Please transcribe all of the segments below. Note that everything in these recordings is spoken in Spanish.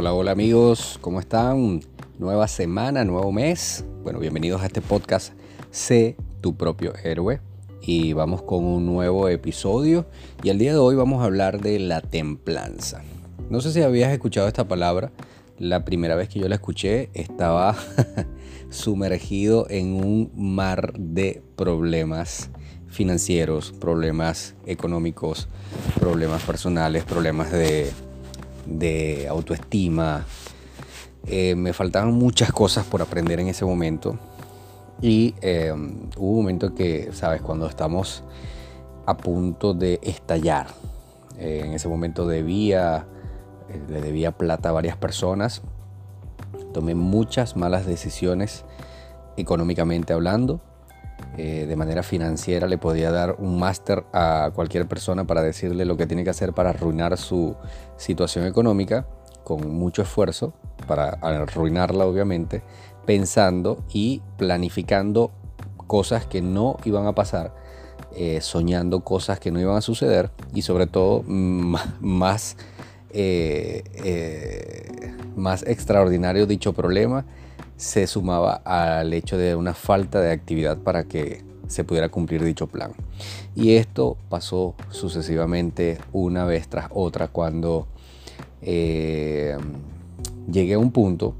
Hola, hola amigos, ¿cómo están? Nueva semana, nuevo mes. Bueno, bienvenidos a este podcast Sé tu propio héroe. Y vamos con un nuevo episodio. Y el día de hoy vamos a hablar de la templanza. No sé si habías escuchado esta palabra. La primera vez que yo la escuché estaba sumergido en un mar de problemas financieros, problemas económicos, problemas personales, problemas de de autoestima. Eh, me faltaban muchas cosas por aprender en ese momento. Y eh, hubo un momento que, sabes, cuando estamos a punto de estallar, eh, en ese momento debía, le debía plata a varias personas, tomé muchas malas decisiones económicamente hablando, eh, de manera financiera le podía dar un máster a cualquier persona para decirle lo que tiene que hacer para arruinar su situación económica con mucho esfuerzo, para arruinarla obviamente, pensando y planificando cosas que no iban a pasar, eh, soñando cosas que no iban a suceder y sobre todo más, eh, más extraordinario dicho problema se sumaba al hecho de una falta de actividad para que se pudiera cumplir dicho plan. Y esto pasó sucesivamente una vez tras otra cuando eh, llegué a un punto,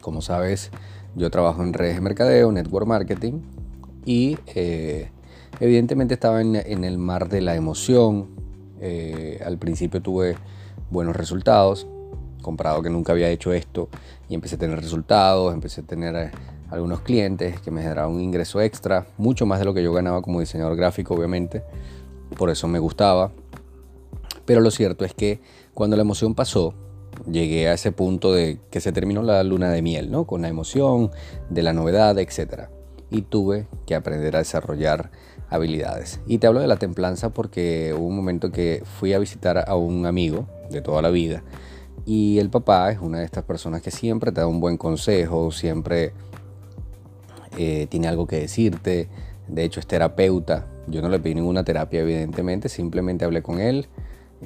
como sabes, yo trabajo en redes de mercadeo, network marketing, y eh, evidentemente estaba en, el mar de la emoción. Eh, al principio tuve buenos resultados, comprado que nunca había hecho esto y empecé a tener resultados, empecé a tener eh, algunos clientes que me generaban un ingreso extra, mucho más de lo que yo ganaba como diseñador gráfico, obviamente. Por eso me gustaba. Pero lo cierto es que cuando la emoción pasó, llegué a ese punto de que se terminó la luna de miel, ¿no? Con la emoción, de la novedad, etc. Y tuve que aprender a desarrollar habilidades. Y te hablo de la templanza porque hubo un momento que fui a visitar a un amigo de toda la vida y el papá es una de estas personas que siempre te da un buen consejo, siempre eh, tiene algo que decirte. De hecho, es terapeuta. Yo no le pedí ninguna terapia, evidentemente, simplemente hablé con él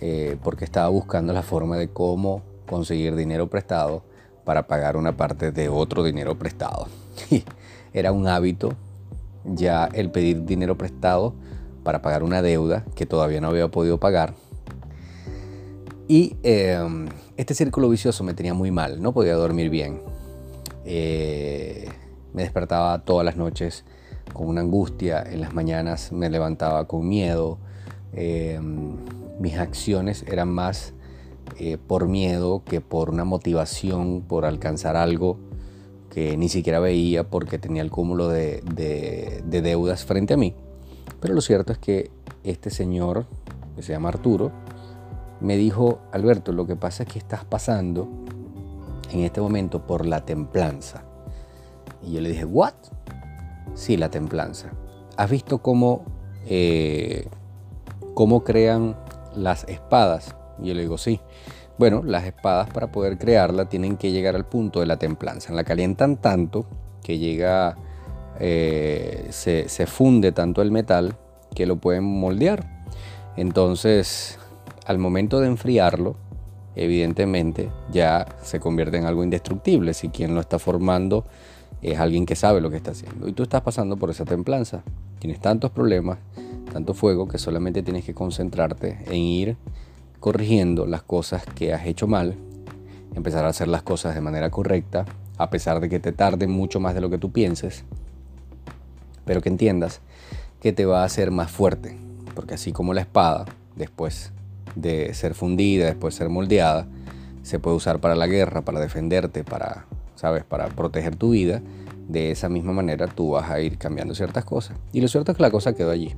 eh, porque estaba buscando la forma de cómo conseguir dinero prestado para pagar una parte de otro dinero prestado. Era un hábito ya el pedir dinero prestado para pagar una deuda que todavía no había podido pagar. Y em, este círculo vicioso me tenía muy mal, no podía dormir bien. Eh, me despertaba todas las noches con una angustia, en las mañanas me levantaba con miedo. Eh, mis acciones eran más eh, por miedo que por una motivación, por alcanzar algo que ni siquiera veía porque tenía el cúmulo de, de deudas frente a mí. Pero lo cierto es que este señor, que se llama Arturo, me dijo, Alberto, lo que pasa es que estás pasando en este momento por la templanza. Y yo le dije, ¿what? Sí, la templanza. ¿Has visto cómo, eh, cómo crean las espadas? Y yo le digo, sí. Bueno, las espadas para poder crearla tienen que llegar al punto de la templanza. La calientan tanto que llega, eh, se, se funde tanto el metal que lo pueden moldear. Entonces, al momento de enfriarlo, evidentemente ya se convierte en algo indestructible si quien lo está formando es alguien que sabe lo que está haciendo. Y tú estás pasando por esa templanza. Tienes tantos problemas, tanto fuego, que solamente tienes que concentrarte en ir corrigiendo las cosas que has hecho mal, empezar a hacer las cosas de manera correcta, a pesar de que te tarde mucho más de lo que tú pienses, pero que entiendas que te va a hacer más fuerte, porque así como la espada, después de ser fundida, después ser moldeada, se puede usar para la guerra, para defenderte, para, ¿sabes? Para proteger tu vida. De esa misma manera tú vas a ir cambiando ciertas cosas. Y lo cierto es que la cosa quedó allí.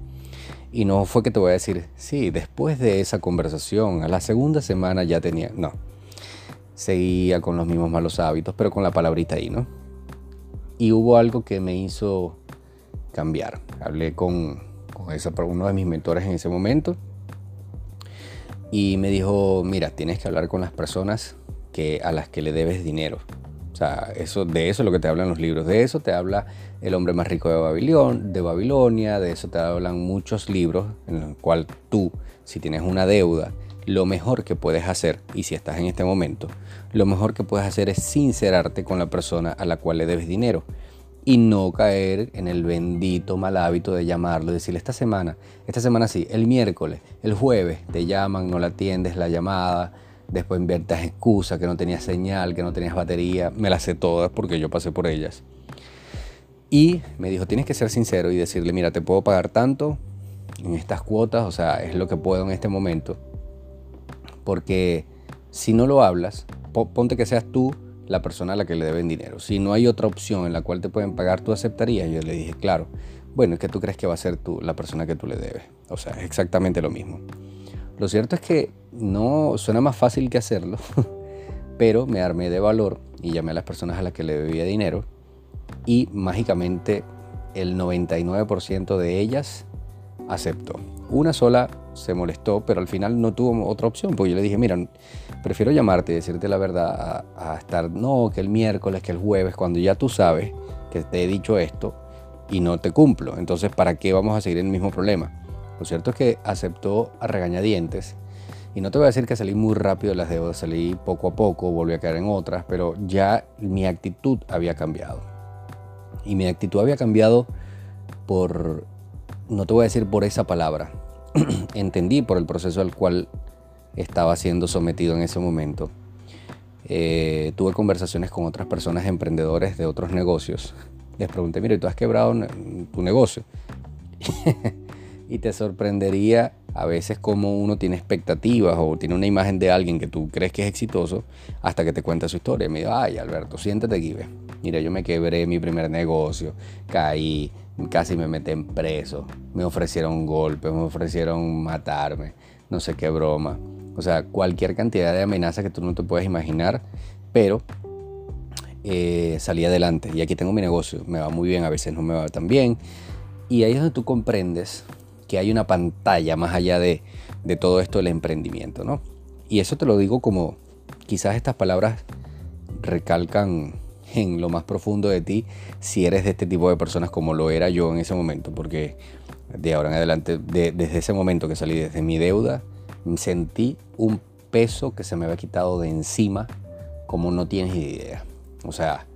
Y no fue que te voy a decir, sí, después de esa conversación, a la segunda semana ya tenía, no. Seguía con los mismos malos hábitos, pero con la palabrita ahí, ¿no? Y hubo algo que me hizo cambiar. Hablé con, con esa, uno de mis mentores en ese momento y me dijo, mira, tienes que hablar con las personas que, a las que le debes dinero. O sea, eso, de eso es lo que te hablan los libros. De eso te habla El hombre más rico de, Babilón, de Babilonia. De eso te hablan muchos libros en los cuales tú, si tienes una deuda, lo mejor que puedes hacer, y si estás en este momento, lo mejor que puedes hacer es sincerarte con la persona a la cual le debes dinero y no caer en el bendito mal hábito de llamarlo, decirle esta semana, esta semana sí, el miércoles, el jueves, te llaman, no la atiendes la llamada, después inventas excusas, que no tenías señal, que no tenías batería, me las sé todas porque yo pasé por ellas. Y me dijo, tienes que ser sincero y decirle, mira, te puedo pagar tanto en estas cuotas, o sea, es lo que puedo en este momento. Porque si no lo hablas, ponte que seas tú la persona a la que le deben dinero. Si no hay otra opción en la cual te pueden pagar, ¿tú aceptarías? Yo le dije, claro. Bueno, es que tú crees que va a ser tú la persona que tú le debes. O sea, es exactamente lo mismo. Lo cierto es que no suena más fácil que hacerlo, pero me armé de valor y llamé a las personas a las que le debía dinero y mágicamente el 99% de ellas aceptó. Una sola se molestó, pero al final no tuvo otra opción, porque yo le dije, mira, prefiero llamarte y decirte la verdad a, estar, no, que el miércoles, que el jueves, cuando ya tú sabes que te he dicho esto y no te cumplo. Entonces, ¿para qué vamos a seguir en el mismo problema? Lo cierto es que aceptó a regañadientes. Y no te voy a decir que salí muy rápido de las deudas, salí poco a poco, volví a caer en otras, pero ya mi actitud había cambiado. Y mi actitud había cambiado por, no te voy a decir por esa palabra, entendí por el proceso al cual estaba siendo sometido en ese momento. Eh, tuve conversaciones con otras personas emprendedores de otros negocios. Les pregunté, mira, ¿tú has quebrado tu negocio? y te sorprendería a veces como uno tiene expectativas o tiene una imagen de alguien que tú crees que es exitoso hasta que te cuenta su historia. Me dijo, ay Alberto, siéntate aquí, ve. Mira, yo me quebré mi primer negocio, caí, casi me metí en preso, me ofrecieron golpes, me ofrecieron matarme, no sé qué broma. O sea, cualquier cantidad de amenazas que tú no te puedes imaginar, pero eh, salí adelante. Y aquí tengo mi negocio, me va muy bien, a veces no me va tan bien. Y ahí es donde tú comprendes que hay una pantalla más allá de, de todo esto del emprendimiento, ¿no? Y eso te lo digo como quizás estas palabras recalcan en lo más profundo de ti si eres de este tipo de personas como lo era yo en ese momento, porque de ahora en adelante, desde ese momento que salí desde mi deuda, sentí un peso que se me había quitado de encima como no tienes idea. O sea,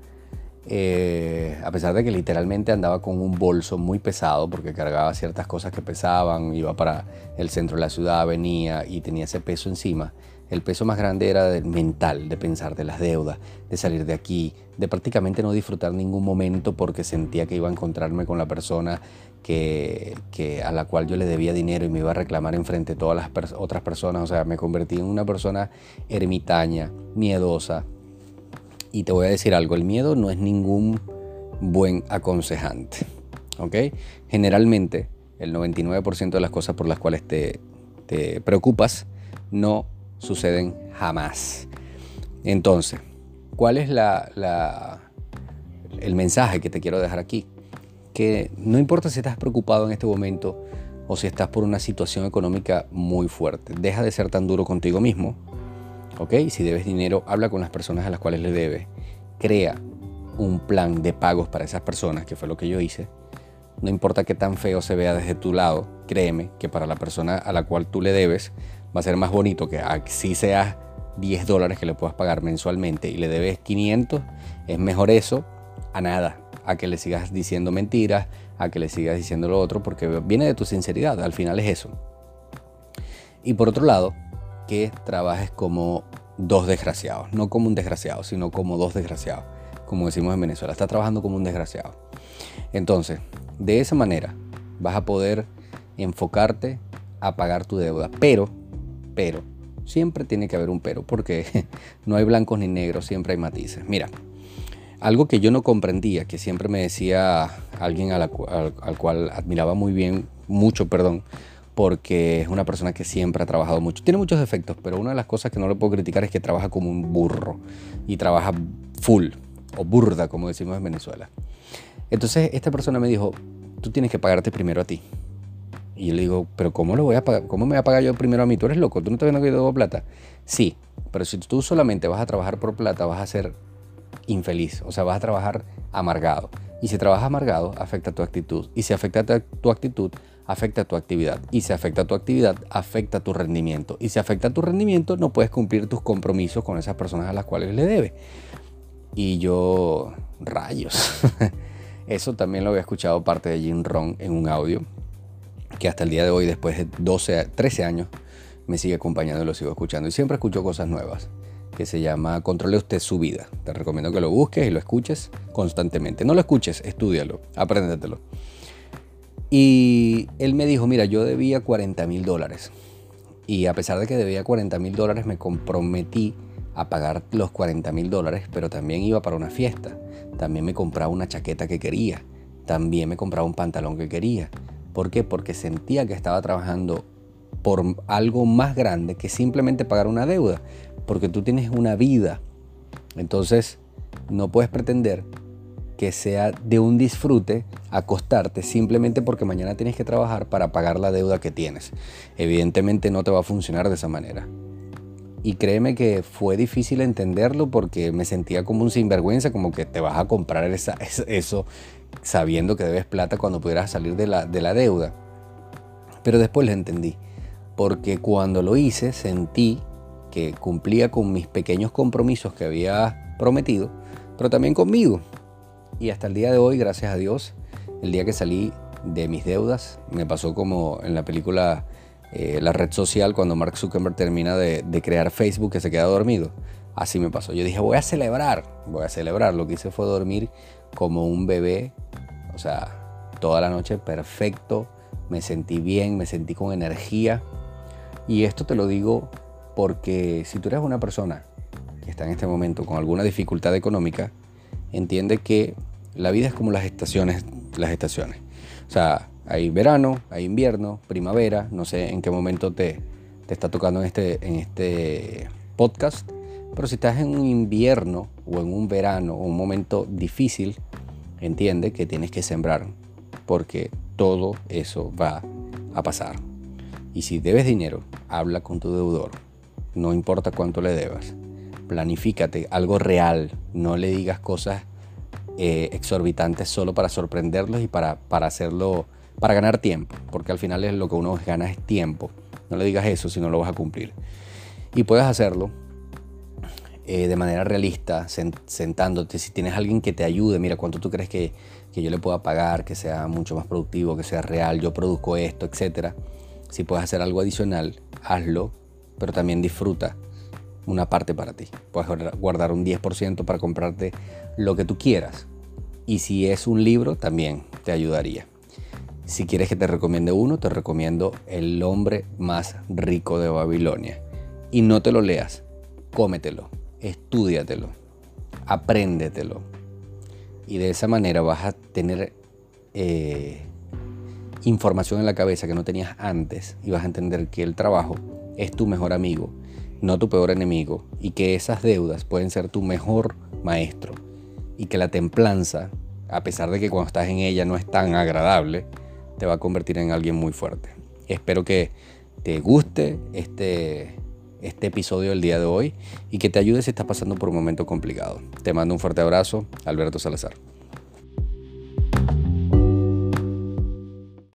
eh, a pesar de que literalmente andaba con un bolso muy pesado porque cargaba ciertas cosas que pesaban, iba para el centro de la ciudad, venía y tenía ese peso encima, el peso más grande era del mental, de pensar de las deudas, de salir de aquí, de prácticamente no disfrutar ningún momento porque sentía que iba a encontrarme con la persona que, a la cual yo le debía dinero y me iba a reclamar enfrente de todas las otras personas. O sea, me convertí en una persona ermitaña, miedosa. Y te voy a decir algo, el miedo no es ningún buen aconsejante. ¿Ok? Generalmente, el 99% de las cosas por las cuales te, preocupas no suceden jamás. Entonces, ¿cuál es la, el mensaje que te quiero dejar aquí? Que no importa si estás preocupado en este momento o si estás por una situación económica muy fuerte, deja de ser tan duro contigo mismo. Si debes dinero, habla con las personas a las cuales le debes. Crea un plan de pagos para esas personas, que fue lo que yo hice. No importa qué tan feo se vea desde tu lado, créeme que para la persona a la cual tú le debes va a ser más bonito que si seas 10 dólares que le puedas pagar mensualmente y le debes 500, es mejor eso a nada, a que le sigas diciendo mentiras, a que le sigas diciendo lo otro, porque viene de tu sinceridad, al final es eso. Y por otro lado, que trabajes como dos desgraciados, no como un desgraciado, sino como dos desgraciados, como decimos en Venezuela, estás trabajando como un desgraciado. Entonces, de esa manera vas a poder enfocarte a pagar tu deuda, pero pero. Siempre tiene que haber un pero, porque no hay blancos ni negros, siempre hay matices. Mira, algo que yo no comprendía, que siempre me decía alguien al, cual admiraba muy bien, mucho, perdón, porque es una persona que siempre ha trabajado mucho. Tiene muchos defectos, pero una de las cosas que no le puedo criticar es que trabaja como un burro y trabaja full o burda, como decimos en Venezuela. Entonces esta persona me dijo, tú tienes que pagarte primero a ti. Y yo le digo, pero ¿cómo, lo voy a pagar? ¿cómo me voy a pagar yo primero a mí? ¿Tú eres loco? ¿Tú no te viendo que yo debo plata? Sí, pero si tú solamente vas a trabajar por plata, vas a ser infeliz, o sea, vas a trabajar amargado. Y si trabajas amargado, afecta tu actitud. Y si afecta tu actitud, afecta tu actividad. Y si afecta tu actividad, afecta tu rendimiento. Y si afecta tu rendimiento, no puedes cumplir tus compromisos con esas personas a las cuales le debes. Y yo, rayos. Eso también lo había escuchado parte de Jim Ron en un audio, que hasta el día de hoy, después de 12, 13 años, me sigue acompañando y lo sigo escuchando. Y siempre escucho cosas nuevas, que se llama Controle usted su vida. Te recomiendo que lo busques y lo escuches constantemente. No lo escuches, estudialo, apréndetelo. Y él me dijo, mira, yo debía 40 mil dólares. Y a pesar de que debía 40 mil dólares, me comprometí a pagar los 40 mil dólares, pero también iba para una fiesta. También me compraba una chaqueta que quería. También me compraba un pantalón que quería. ¿Por qué? Porque sentía que estaba trabajando por algo más grande que simplemente pagar una deuda. Porque tú tienes una vida. Entonces, no puedes pretender que sea de un disfrute acostarte simplemente porque mañana tienes que trabajar para pagar la deuda que tienes. Evidentemente no te va a funcionar de esa manera. Y créeme que fue difícil entenderlo porque me sentía como un sinvergüenza, como que te vas a comprar esa, eso sabiendo que debes plata cuando pudieras salir de la, de la deuda. Pero después lo entendí, porque cuando lo hice sentí que cumplía con mis pequeños compromisos que había prometido, pero también conmigo. Y hasta el día de hoy, gracias a Dios, el día que salí de mis deudas, me pasó como en la película eh, la red social cuando Mark Zuckerberg termina de, crear Facebook que se queda dormido. Así me pasó. Yo dije, voy a celebrar, voy a celebrar. Lo que hice fue dormir como un bebé, o sea, toda la noche perfecto. Me sentí bien, me sentí con energía. Y esto te lo digo porque si tú eres una persona que está en este momento con alguna dificultad económica, entiende que la vida es como las estaciones, las estaciones. O sea, hay verano, hay invierno, primavera, no sé en qué momento te, te está tocando en este, en este podcast, pero si estás en un invierno o en un verano o un momento difícil, entiende que tienes que sembrar, porque todo eso va a pasar. Y si debes dinero, habla con tu deudor, no importa cuánto le debas. Planifícate algo real, no le digas cosas eh, exorbitantes solo para sorprenderlos y para, para hacerlo para ganar tiempo, porque al final es lo que uno gana es tiempo. No le digas eso si no lo vas a cumplir. Y puedes hacerlo eh, de manera realista, sentándote. Si tienes alguien que te ayude, mira cuánto tú crees que, que, yo le pueda pagar, que sea mucho más productivo, que sea real, yo produzco esto, etc. Si puedes hacer algo adicional, hazlo, pero también disfruta una parte para ti. Puedes guardar un 10% para comprarte lo que tú quieras. Y si es un libro, también te ayudaría. Si quieres que te recomiende uno, te recomiendo El hombre más rico de Babilonia. Y no te lo leas, cómetelo, estudiatelo, apréndetelo. Y de esa manera vas a tener eh, información en la cabeza que no tenías antes y vas a entender que el trabajo es tu mejor amigo, no tu peor enemigo, y que esas deudas pueden ser tu mejor maestro, y que la templanza, a pesar de que cuando estás en ella no es tan agradable, te va a convertir en alguien muy fuerte. Espero que te guste este, este episodio del día de hoy y que te ayude si estás pasando por un momento complicado. Te mando un fuerte abrazo, Alberto Salazar.